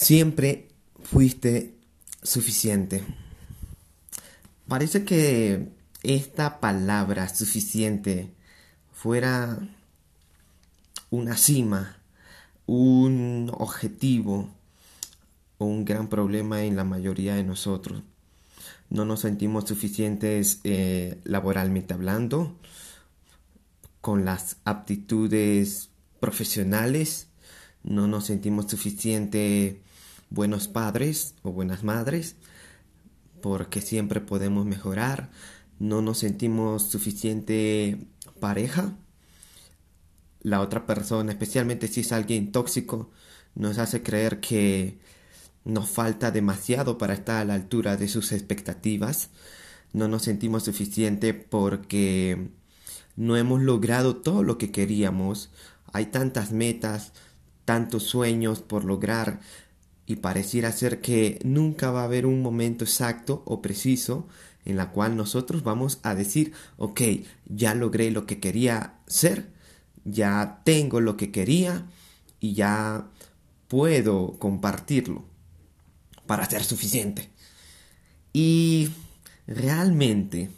Siempre fuiste suficiente. Parece que esta palabra suficiente fuera una cima, un objetivo o un gran problema en la mayoría de nosotros. No nos sentimos suficientes eh, laboralmente hablando, con las aptitudes profesionales, no nos sentimos suficientes buenos padres o buenas madres, porque siempre podemos mejorar, no nos sentimos suficiente pareja, la otra persona, especialmente si es alguien tóxico, nos hace creer que nos falta demasiado para estar a la altura de sus expectativas, no nos sentimos suficiente porque no hemos logrado todo lo que queríamos, hay tantas metas, tantos sueños por lograr, y pareciera ser que nunca va a haber un momento exacto o preciso en la cual nosotros vamos a decir, ok, ya logré lo que quería ser, ya tengo lo que quería y ya puedo compartirlo para ser suficiente. Y realmente,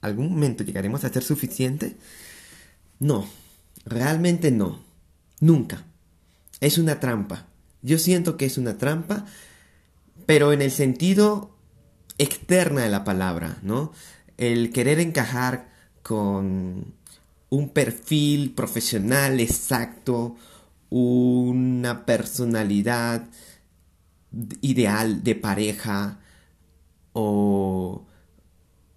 ¿algún momento llegaremos a ser suficiente? No, realmente no, nunca. Es una trampa. Yo siento que es una trampa, pero en el sentido externa de la palabra, ¿no? El querer encajar con un perfil profesional exacto, una personalidad ideal de pareja o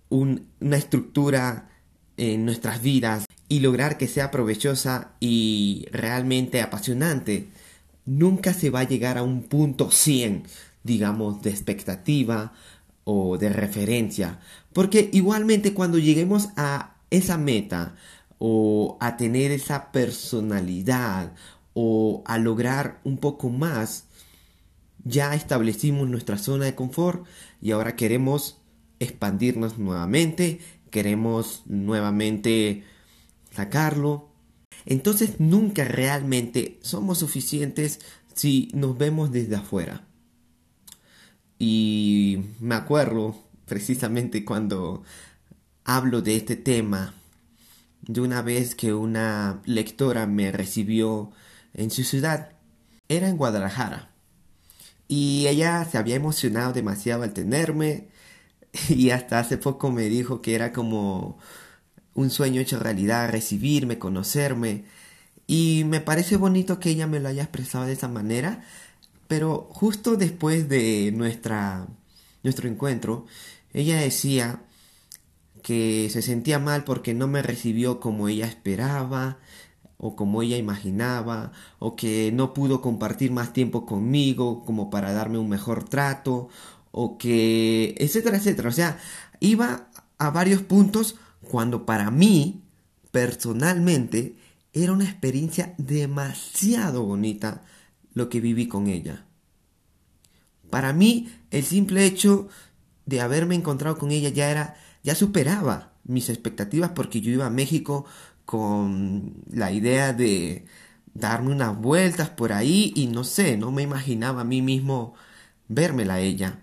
una estructura en nuestras vidas y lograr que sea provechosa y realmente apasionante nunca se va a llegar a un punto 100, digamos, de expectativa o de referencia. Porque igualmente cuando lleguemos a esa meta o a tener esa personalidad o a lograr un poco más, ya establecimos nuestra zona de confort y ahora queremos expandirnos nuevamente, queremos nuevamente sacarlo, entonces nunca realmente somos suficientes si nos vemos desde afuera. Y me acuerdo precisamente cuando hablo de este tema, de una vez que una lectora me recibió en su ciudad. Era en Guadalajara. Y ella se había emocionado demasiado al tenerme. Y hasta hace poco me dijo que era como un sueño hecho realidad, recibirme, conocerme. Y me parece bonito que ella me lo haya expresado de esa manera. Pero justo después de nuestra, nuestro encuentro, ella decía que se sentía mal porque no me recibió como ella esperaba o como ella imaginaba o que no pudo compartir más tiempo conmigo como para darme un mejor trato o que etcétera etcétera o sea iba a varios puntos cuando para mí, personalmente, era una experiencia demasiado bonita lo que viví con ella. Para mí, el simple hecho de haberme encontrado con ella ya era, ya superaba mis expectativas porque yo iba a México con la idea de darme unas vueltas por ahí y no sé, no me imaginaba a mí mismo vérmela a ella.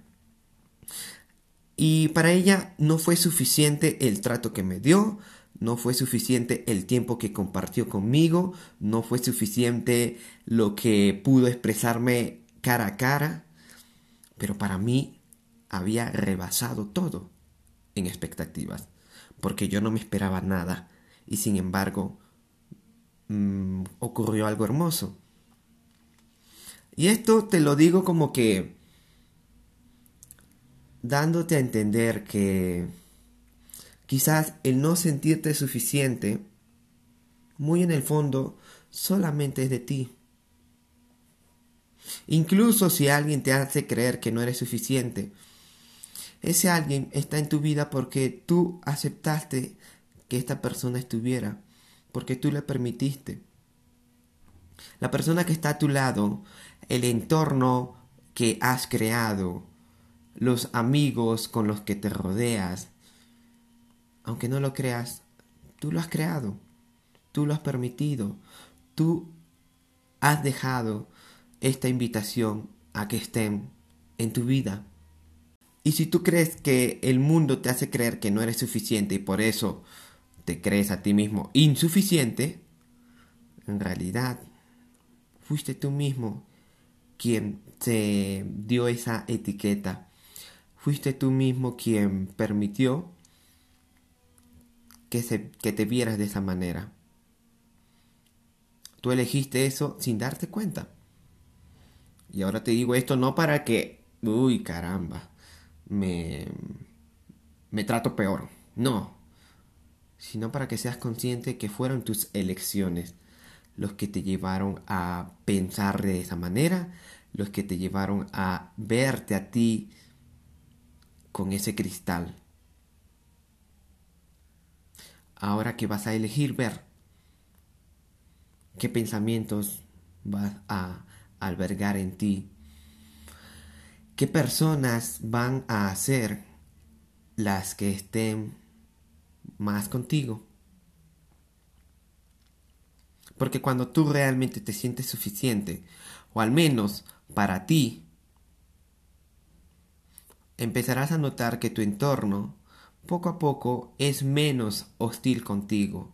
Y para ella no fue suficiente el trato que me dio, no fue suficiente el tiempo que compartió conmigo, no fue suficiente lo que pudo expresarme cara a cara, pero para mí había rebasado todo en expectativas, porque yo no me esperaba nada y sin embargo mm, ocurrió algo hermoso. Y esto te lo digo como que dándote a entender que quizás el no sentirte suficiente, muy en el fondo, solamente es de ti. Incluso si alguien te hace creer que no eres suficiente, ese alguien está en tu vida porque tú aceptaste que esta persona estuviera, porque tú le permitiste. La persona que está a tu lado, el entorno que has creado, los amigos con los que te rodeas. Aunque no lo creas, tú lo has creado, tú lo has permitido, tú has dejado esta invitación a que estén en tu vida. Y si tú crees que el mundo te hace creer que no eres suficiente y por eso te crees a ti mismo insuficiente, en realidad fuiste tú mismo quien te dio esa etiqueta. Fuiste tú mismo quien permitió que, se, que te vieras de esa manera. Tú elegiste eso sin darte cuenta. Y ahora te digo esto no para que, uy caramba, me, me trato peor. No. Sino para que seas consciente que fueron tus elecciones los que te llevaron a pensar de esa manera, los que te llevaron a verte a ti con ese cristal. Ahora que vas a elegir ver qué pensamientos vas a albergar en ti, qué personas van a ser las que estén más contigo. Porque cuando tú realmente te sientes suficiente, o al menos para ti, empezarás a notar que tu entorno poco a poco es menos hostil contigo.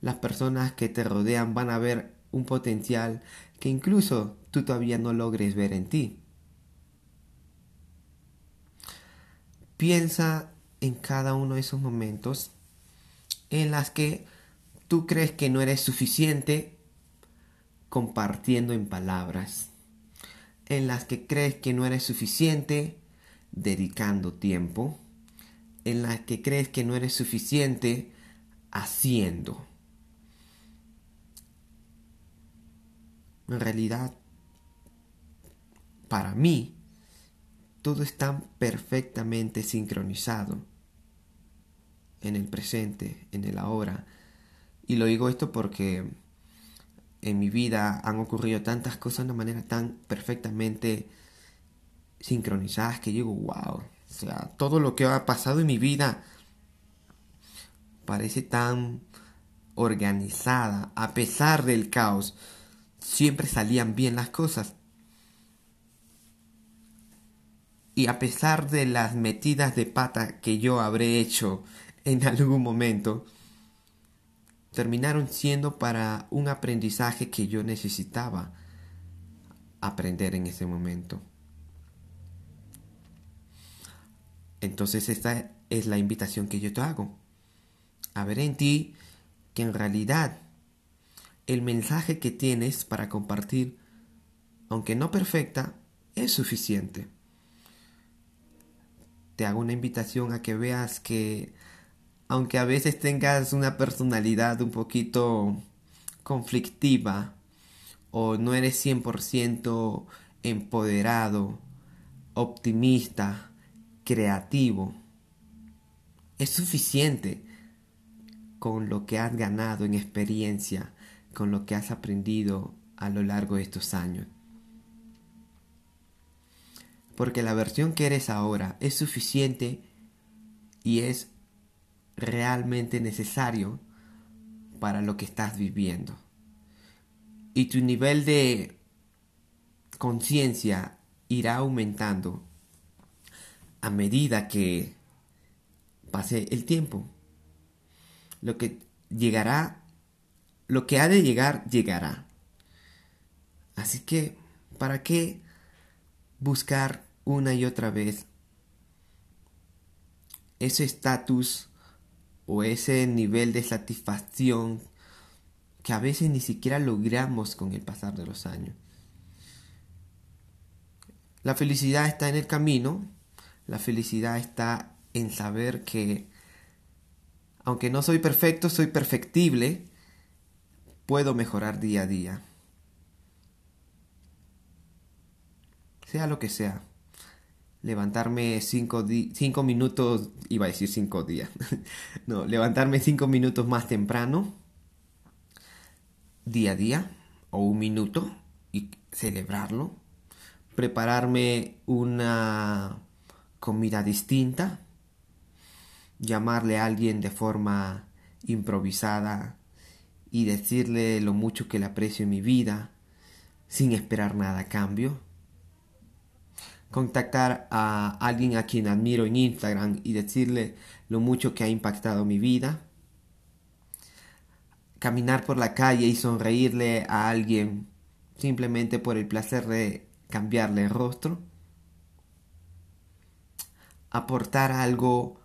Las personas que te rodean van a ver un potencial que incluso tú todavía no logres ver en ti. Piensa en cada uno de esos momentos en las que tú crees que no eres suficiente compartiendo en palabras, en las que crees que no eres suficiente dedicando tiempo, en las que crees que no eres suficiente haciendo. En realidad, para mí, todo está perfectamente sincronizado en el presente, en el ahora. Y lo digo esto porque en mi vida han ocurrido tantas cosas de una manera tan perfectamente sincronizadas que digo, wow, o sea, todo lo que ha pasado en mi vida parece tan organizada, a pesar del caos, siempre salían bien las cosas. Y a pesar de las metidas de pata que yo habré hecho en algún momento, terminaron siendo para un aprendizaje que yo necesitaba aprender en ese momento. Entonces esta es la invitación que yo te hago. A ver en ti que en realidad el mensaje que tienes para compartir, aunque no perfecta, es suficiente. Te hago una invitación a que veas que aunque a veces tengas una personalidad un poquito conflictiva o no eres 100% empoderado, optimista, creativo, es suficiente con lo que has ganado en experiencia, con lo que has aprendido a lo largo de estos años. Porque la versión que eres ahora es suficiente y es realmente necesario para lo que estás viviendo. Y tu nivel de conciencia irá aumentando a medida que pase el tiempo. Lo que llegará, lo que ha de llegar, llegará. Así que, ¿para qué buscar una y otra vez ese estatus o ese nivel de satisfacción que a veces ni siquiera logramos con el pasar de los años. La felicidad está en el camino, la felicidad está en saber que aunque no soy perfecto, soy perfectible, puedo mejorar día a día. Sea lo que sea levantarme cinco, minutos, iba a decir cinco días, no, levantarme cinco minutos más temprano, día a día, o un minuto, y celebrarlo, prepararme una comida distinta, llamarle a alguien de forma improvisada y decirle lo mucho que le aprecio en mi vida, sin esperar nada a cambio contactar a alguien a quien admiro en Instagram y decirle lo mucho que ha impactado mi vida. Caminar por la calle y sonreírle a alguien simplemente por el placer de cambiarle el rostro. Aportar algo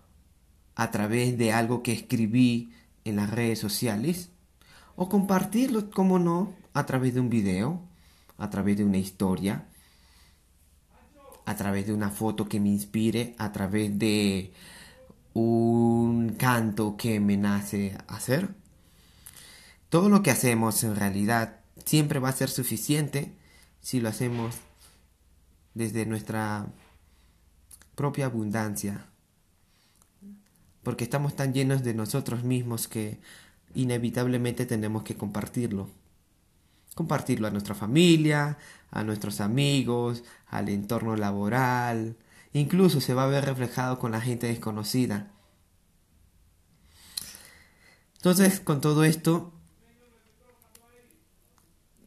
a través de algo que escribí en las redes sociales. O compartirlo, como no, a través de un video, a través de una historia a través de una foto que me inspire, a través de un canto que me nace hacer. Todo lo que hacemos en realidad siempre va a ser suficiente si lo hacemos desde nuestra propia abundancia. Porque estamos tan llenos de nosotros mismos que inevitablemente tenemos que compartirlo compartirlo a nuestra familia, a nuestros amigos, al entorno laboral, incluso se va a ver reflejado con la gente desconocida. Entonces, con todo esto,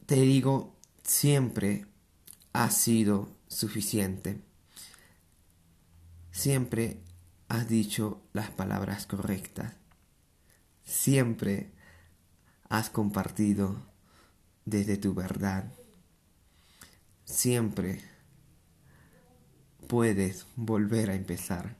te digo, siempre ha sido suficiente. Siempre has dicho las palabras correctas. Siempre has compartido desde tu verdad. Siempre puedes volver a empezar.